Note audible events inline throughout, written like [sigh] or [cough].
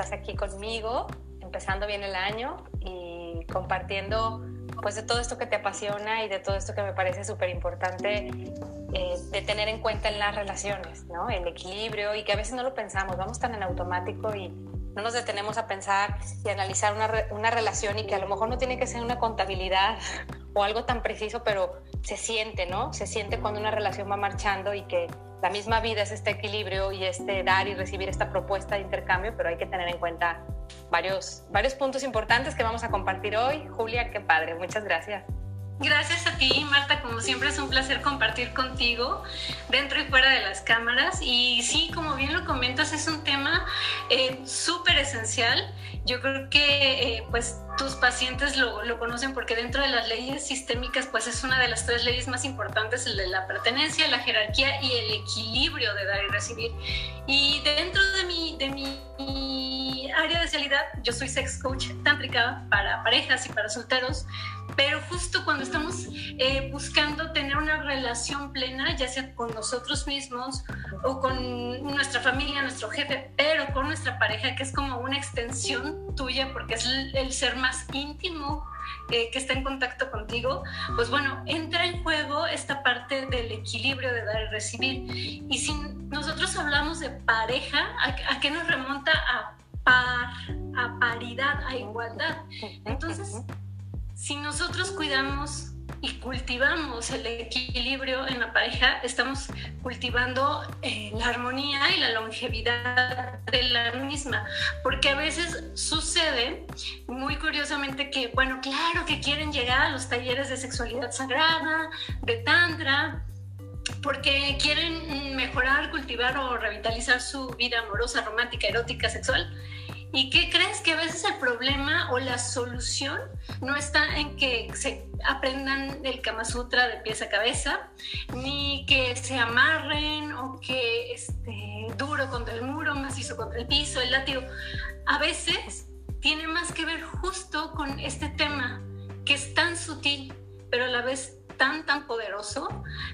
estás aquí conmigo, empezando bien el año y compartiendo pues de todo esto que te apasiona y de todo esto que me parece súper importante eh, de tener en cuenta en las relaciones, ¿no? El equilibrio y que a veces no lo pensamos, vamos tan en automático y no nos detenemos a pensar y analizar una, una relación y que a lo mejor no tiene que ser una contabilidad o algo tan preciso, pero se siente, ¿no? Se siente cuando una relación va marchando y que la misma vida es este equilibrio y este dar y recibir esta propuesta de intercambio, pero hay que tener en cuenta varios, varios puntos importantes que vamos a compartir hoy. Julia, qué padre, muchas gracias. Gracias a ti, Marta. Como siempre es un placer compartir contigo dentro y fuera de las cámaras. Y sí, como bien lo comentas, es un tema eh, súper esencial. Yo creo que eh, pues tus pacientes lo, lo, conocen porque dentro de las leyes sistémicas pues es una de las tres leyes más importantes, el de la pertenencia, la jerarquía y el equilibrio de dar y recibir. Y dentro de mi, de mi área de especialidad, yo soy sex coach tántrica para parejas y para solteros pero justo cuando estamos eh, buscando tener una relación plena, ya sea con nosotros mismos o con nuestra familia, nuestro jefe, pero con nuestra pareja, que es como una extensión tuya porque es el, ser más íntimo eh, que está en contacto contigo, pues bueno, entra en juego esta parte del equilibrio de dar y recibir. Y si nosotros hablamos de pareja, ¿a, a qué nos remonta a par, a paridad, a igualdad? Entonces si nosotros cuidamos y cultivamos el equilibrio en la pareja, estamos cultivando eh, la armonía y la longevidad de la misma, porque a veces sucede muy curiosamente que, bueno, claro que quieren llegar a los talleres de sexualidad sagrada, de tantra, porque quieren mejorar, cultivar o revitalizar su vida amorosa, romántica, erótica, sexual ¿Y qué crees? Que a veces el problema o la solución no está en que se aprendan el Kama Sutra de pies a cabeza, ni que se amarren o que este, duro contra el muro, macizo contra el piso, el látigo. A veces tiene más que ver justo con este tema que es tan sutil, pero a la vez tan, tan poderoso.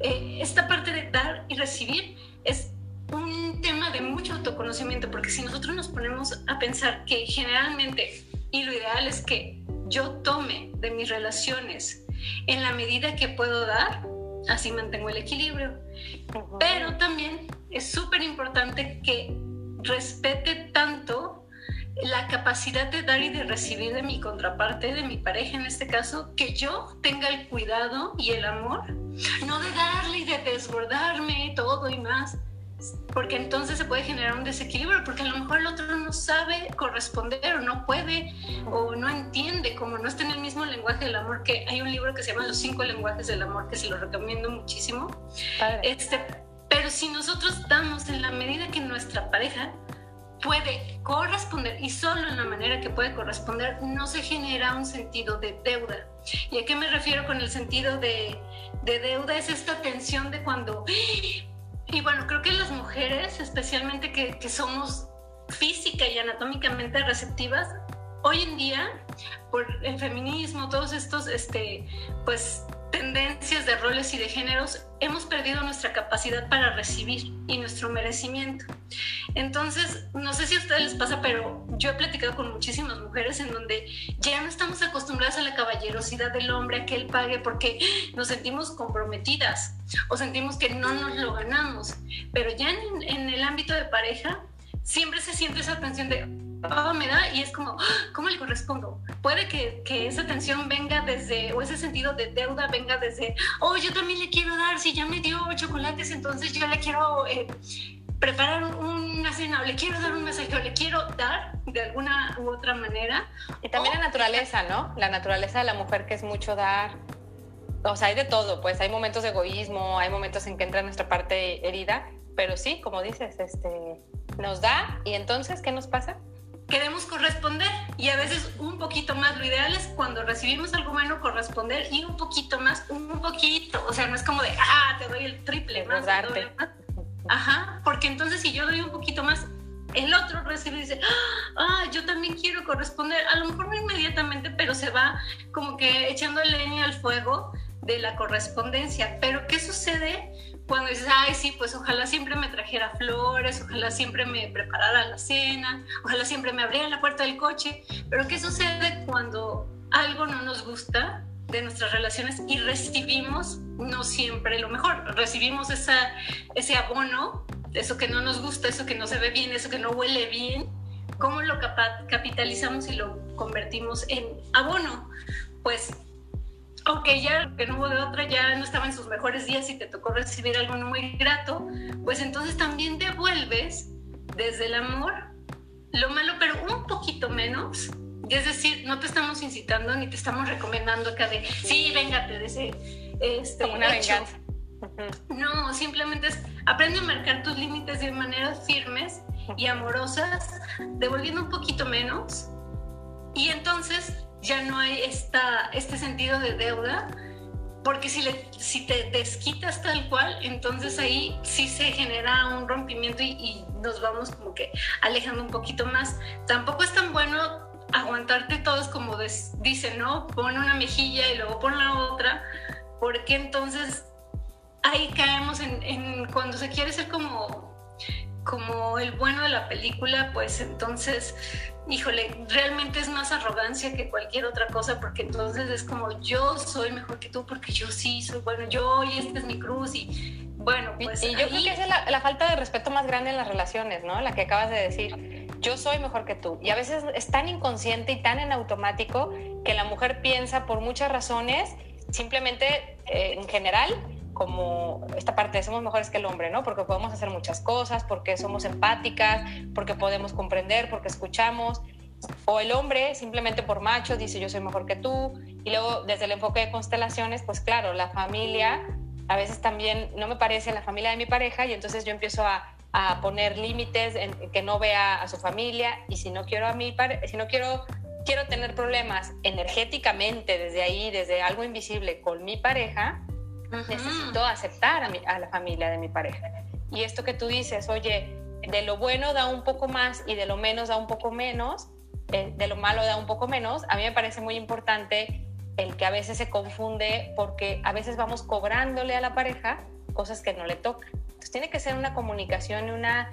Eh, esta parte de dar y recibir es un tema de mucho autoconocimiento, porque si nosotros nos ponemos a pensar que generalmente, y lo ideal es que yo tome de mis relaciones en la medida que puedo dar, así mantengo el equilibrio. Pero también es súper importante que respete tanto la capacidad de dar y de recibir de mi contraparte, de mi pareja en este caso, que yo tenga el cuidado y el amor, no de darle y de desbordarme todo y más, porque entonces se puede generar un desequilibrio, porque a lo mejor el otro no sabe corresponder o no puede o no entiende, como no está en el mismo lenguaje del amor, que hay un libro que se llama Los cinco lenguajes del amor, que se lo recomiendo muchísimo. Este, pero si nosotros damos en la medida que nuestra pareja puede corresponder y solo en la manera que puede corresponder, no se genera un sentido de deuda. ¿Y a qué me refiero con el sentido de, de deuda? Es esta tensión de cuando y bueno, creo que las mujeres, especialmente que, que somos física y anatómicamente receptivas, hoy en día, por el feminismo, todos estos, este, pues, tendencias de roles y de géneros, hemos perdido nuestra capacidad para recibir y nuestro merecimiento. Entonces, no sé si a ustedes les pasa, pero yo he platicado con muchísimas mujeres en donde ya no estamos acostumbradas a la caballerosidad del hombre, a que él pague porque nos sentimos comprometidas o sentimos que no nos lo ganamos. Pero ya en, en el ámbito de pareja, siempre se siente esa tensión de, me da y es como, ah, ¿cómo le correspondo? Puede que, que, esa tensión venga desde, o ese sentido de deuda venga desde, oh, yo también le quiero dar, si ya me dio chocolates, entonces yo le quiero eh, preparar una cena, o le quiero dar un mensaje, o le quiero dar de alguna u otra manera. Y también la naturaleza, ¿no? La naturaleza de la mujer que es mucho dar. O sea, hay de todo, pues hay momentos de egoísmo, hay momentos en que entra nuestra parte herida, pero sí, como dices, este, nos da y entonces, ¿qué nos pasa? queremos corresponder y a veces un poquito más. Lo ideal es cuando recibimos algo bueno corresponder y un poquito más, un poquito. O sea, no es como de, ah, te doy el triple más. Darte. Ajá, porque entonces si yo doy un poquito más, el otro recibe y dice, ah, yo también quiero corresponder. A lo mejor no inmediatamente, pero se va como que echando leña al fuego de la correspondencia. Pero ¿qué sucede cuando dices, ay, sí, pues ojalá siempre me trajera flores, ojalá siempre me preparara la cena, ojalá siempre me abriera la puerta del coche? Pero ¿qué sucede cuando algo no nos gusta de nuestras relaciones y recibimos no siempre lo mejor? Recibimos esa, ese abono, eso que no nos gusta, eso que no se ve bien, eso que no huele bien. ¿Cómo lo capitalizamos y lo convertimos en abono? Pues ok, ya que no hubo de otra, ya no estaba en sus mejores días y te tocó recibir algo muy grato, pues entonces también devuelves desde el amor lo malo, pero un poquito menos. Y es decir, no te estamos incitando ni te estamos recomendando acá de, sí, véngate de ese... Este, Como una venganza. No, simplemente es aprende a marcar tus límites de maneras firmes y amorosas, devolviendo un poquito menos. Y entonces ya no hay esta, este sentido de deuda, porque si, le, si te desquitas tal cual, entonces ahí sí se genera un rompimiento y, nos vamos como que alejando un poquito más. Tampoco es tan bueno aguantarte todos como dicen, ¿no? Pon una mejilla y luego pon la otra, porque entonces ahí caemos en, en cuando se quiere ser como como el bueno de la película, pues entonces, híjole, realmente es más arrogancia que cualquier otra cosa, porque entonces es como yo soy mejor que tú, porque yo sí soy bueno, yo y esta es mi cruz y bueno, pues... Y, yo creo que esa es la, la, falta de respeto más grande en las relaciones, ¿no? La que acabas de decir, yo soy mejor que tú. Y a veces es tan inconsciente y tan en automático que la mujer piensa por muchas razones, simplemente eh, en general, como esta parte de somos mejores que el hombre, ¿no? Porque podemos hacer muchas cosas, porque somos empáticas, porque podemos comprender, porque escuchamos. O el hombre, simplemente por macho, dice yo soy mejor que tú. Y luego, desde el enfoque de constelaciones, pues claro, la familia, a veces también no me parece la familia de mi pareja y entonces yo empiezo a, a poner límites en que no vea a su familia y si no quiero a mi si no quiero quiero tener problemas energéticamente desde ahí, desde algo invisible con mi pareja, necesito aceptar a, la familia de mi pareja. Y esto que tú dices, oye, de lo bueno da un poco más y de lo menos da un poco menos, eh, de lo malo da un poco menos, a mí me parece muy importante el que a veces se confunde porque a veces vamos cobrándole a la pareja cosas que no le tocan. Entonces tiene que ser una comunicación y una,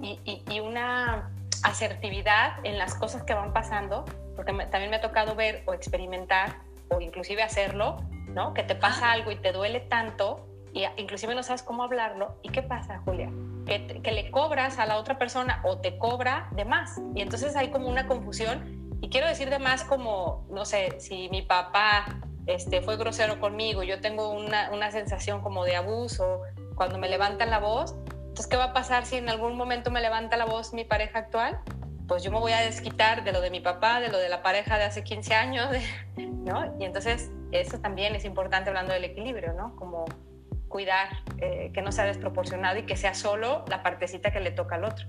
y, una asertividad en las cosas que van pasando, porque también me ha tocado ver o experimentar o inclusive hacerlo ¿no? Que te pasa algo y te duele tanto y inclusive no sabes cómo hablarlo. ¿Y qué pasa, Julia? Que, que, le cobras a la otra persona o te cobra de más. Y entonces hay como una confusión. Y quiero decir de más como, no sé, si mi papá este, fue grosero conmigo, yo tengo una, una sensación como de abuso cuando me levantan la voz. Entonces, ¿qué va a pasar si en algún momento me levanta la voz mi pareja actual? Pues yo me voy a desquitar de lo de mi papá, de lo de la pareja de hace 15 años, [laughs] ¿no? Y entonces eso también es importante hablando del equilibrio, ¿no? Como cuidar eh, que no sea desproporcionado y que sea solo la partecita que le toca al otro.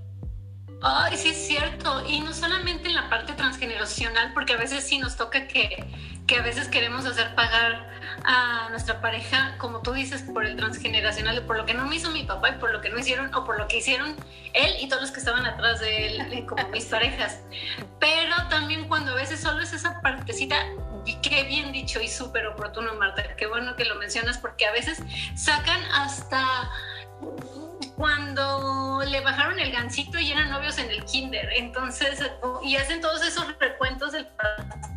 Ay, sí es cierto. Y no solamente en la parte transgeneracional, porque a veces sí nos toca que, que a veces queremos hacer pagar a nuestra pareja, como tú dices, por el transgeneracional, por lo que no me hizo mi papá y por lo que no hicieron, o por lo que hicieron él y todos los que estaban atrás de él, como mis [laughs] parejas. Pero también cuando a veces solo es esa partecita, qué bien dicho y súper oportuno, Marta, qué bueno que lo mencionas, porque a veces sacan hasta cuando le bajaron el gancito y eran novios en el kinder, entonces, y hacen todos esos recuentos del pasado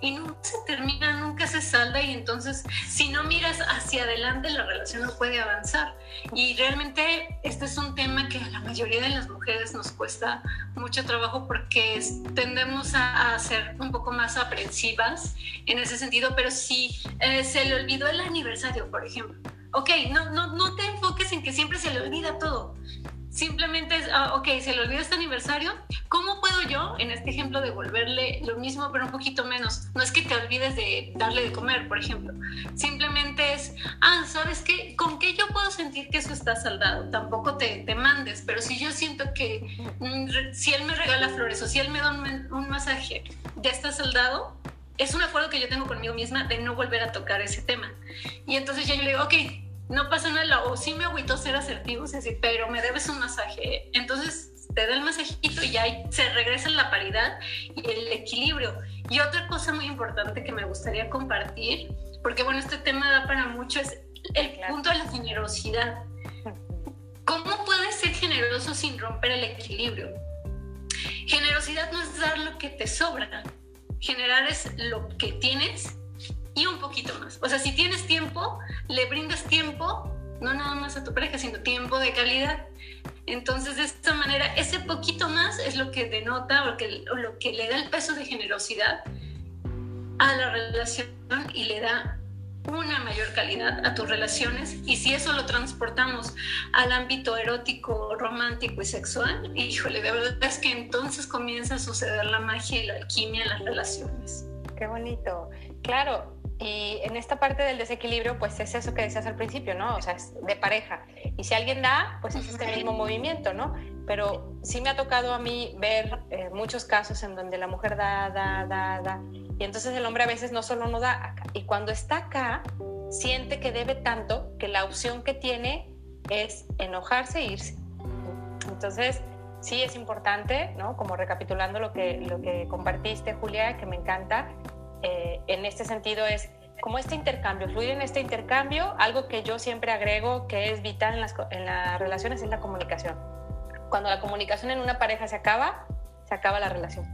y nunca se termina, nunca se salda y entonces si no miras hacia adelante la relación no puede avanzar. Y realmente este es un tema que a la mayoría de las mujeres nos cuesta mucho trabajo porque tendemos a, ser un poco más aprensivas en ese sentido, pero si eh, se le olvidó el aniversario, por ejemplo, ok, no, no, no te enfoques en que siempre se le olvida todo. Simplemente es, ah, ok, se le olvida este aniversario. ¿Cómo yo, en este ejemplo, devolverle lo mismo, pero un poquito menos? No es que te olvides de darle de comer, por ejemplo. Simplemente es, ah, ¿sabes qué? ¿Con qué yo puedo sentir que eso está saldado? Tampoco te, te mandes, pero si yo siento que mm, si él me regala flores o si él me da un, un masaje, ya está saldado, es un acuerdo que yo tengo conmigo misma de no volver a tocar ese tema. Y entonces ya yo le digo, ok, no pasa nada, o sí me agüito ser asertivo, decir, pero me debes un masaje. Entonces te da el masajito y ya se regresa la paridad y el equilibrio. Y otra cosa muy importante que me gustaría compartir, porque bueno, este tema da para mucho, es el punto de la generosidad. ¿Cómo puedes ser generoso sin romper el equilibrio? Generosidad no es dar lo que te sobra, generar es lo que tienes y un poquito más. O sea, si tienes tiempo, le brindas tiempo, no nada más a tu pareja, sino tiempo de calidad. Entonces, de esta manera, ese poquito más es lo que denota o, que, o lo que le da el peso de generosidad a la relación y le da una mayor calidad a tus relaciones y si eso lo transportamos al ámbito erótico, romántico y sexual, híjole, de verdad es que entonces comienza a suceder la magia y la alquimia en las relaciones. Qué bonito. Claro, y en esta parte del desequilibrio, pues es eso que decías al principio, ¿no? O sea, es de pareja. Y si alguien da, pues es este mismo movimiento, ¿no? Pero sí me ha tocado a mí ver eh, muchos casos en donde la mujer da, da, da, da. Y entonces el hombre a veces no solo no da acá. Y cuando está acá, siente que debe tanto que la opción que tiene es enojarse e irse. Entonces, sí es importante, ¿no? Como recapitulando lo que, lo que compartiste, Julia, que me encanta, eh, en este sentido es como este intercambio, fluir en este intercambio, algo que yo siempre agrego que es vital en las, en las relaciones es la comunicación. Cuando la comunicación en una pareja se acaba, se acaba la relación.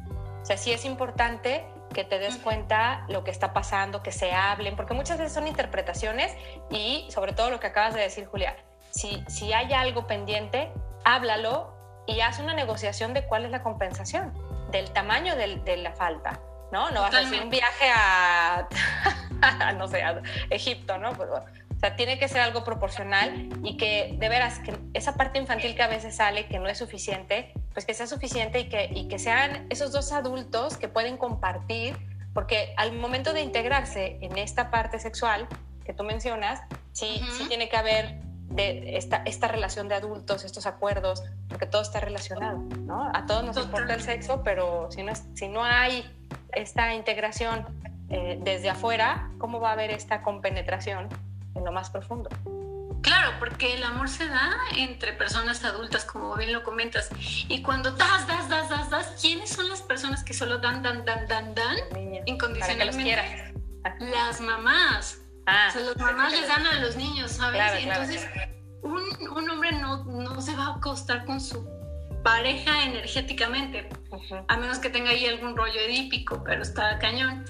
O sea, sí es importante que te des cuenta lo que está pasando, que se hablen, porque muchas veces son interpretaciones y sobre todo lo que acabas de decir, Julia, si, si hay algo pendiente, háblalo y haz una negociación de cuál es la compensación, del tamaño de la falta. ¿No? No vas a hacer un viaje [laughs] a, no sé, a Egipto, ¿no? Pues, o sea, tiene que ser algo proporcional y que de veras, que esa parte infantil que a veces sale, que no es suficiente, pues que sea suficiente y que, y que sean esos dos adultos que pueden compartir, porque al momento de integrarse en esta parte sexual que tú mencionas, sí, sí tiene que haber de esta, esta relación de adultos, estos acuerdos, porque todo está relacionado, ¿no? A todos nos importa el sexo, pero si no, si no hay esta integración eh, desde afuera, ¿cómo va a haber esta compenetración en lo más profundo? Claro, porque el amor se da entre personas adultas, como bien lo comentas. Y cuando das, das, das, das, das, ¿quiénes son las personas que solo dan, dan, dan, dan, dan? incondicionalmente. Las mamás. Ah, o sea, las mamás les dan a los niños, ¿sabes? Entonces, Un, un, hombre no, no se va a acostar con su pareja energéticamente, a menos que tenga ahí algún rollo edípico, pero está cañón.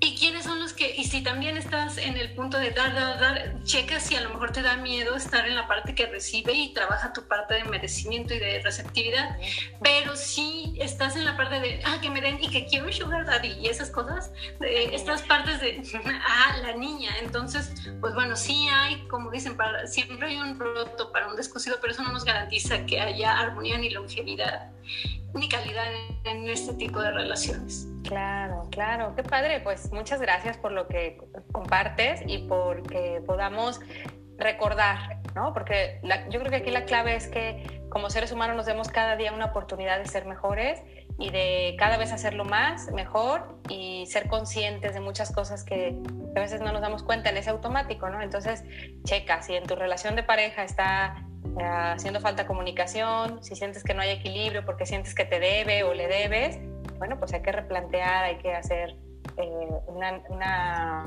¿Y quiénes son los que, y si también estás en el punto de dar, dar, dar, checa si a lo mejor te da miedo estar en la parte que recibe y trabaja tu parte de merecimiento y de receptividad, pero si estás en la parte de, ah, que me den y que quiero sugar daddy y esas cosas, de estas partes de, [laughs] ah, la niña, entonces, pues bueno, sí hay, como dicen, para, siempre hay un roto para un descosido, pero eso no nos garantiza que haya armonía ni longevidad ni calidad en este tipo de relaciones. Claro, claro, qué padre. Pues muchas gracias por lo que compartes y por que podamos recordar, ¿no? Porque yo creo que aquí la clave es que como seres humanos nos demos cada día una oportunidad de ser mejores y de cada vez hacerlo más, mejor y ser conscientes de muchas cosas que a veces no nos damos cuenta en ese automático, ¿no? Entonces, checa, si en tu relación de pareja está eh, haciendo falta comunicación, si sientes que no hay equilibrio porque sientes que te debe o le debes, bueno, pues hay que replantear, hay que hacer eh, una, una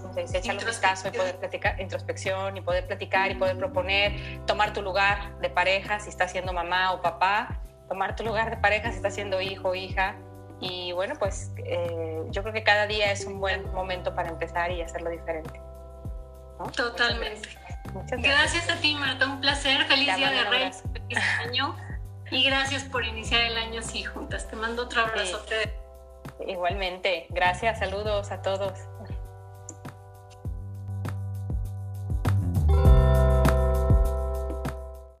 ¿cómo se dice? Echarle un vistazo y poder platicar, introspección y poder platicar y poder proponer, tomar tu lugar de pareja si estás siendo mamá o papá, tomar tu lugar de pareja si estás siendo hijo o hija. Y bueno, pues eh, yo creo que cada día es un buen momento para empezar y hacerlo diferente. Totalmente. Muchas gracias. a ti, Marta. Un placer. Feliz Día de Reyes. Feliz año. Y gracias por iniciar el año así juntas. Te mando otro abrazote. Igualmente. Gracias. Saludos a todos.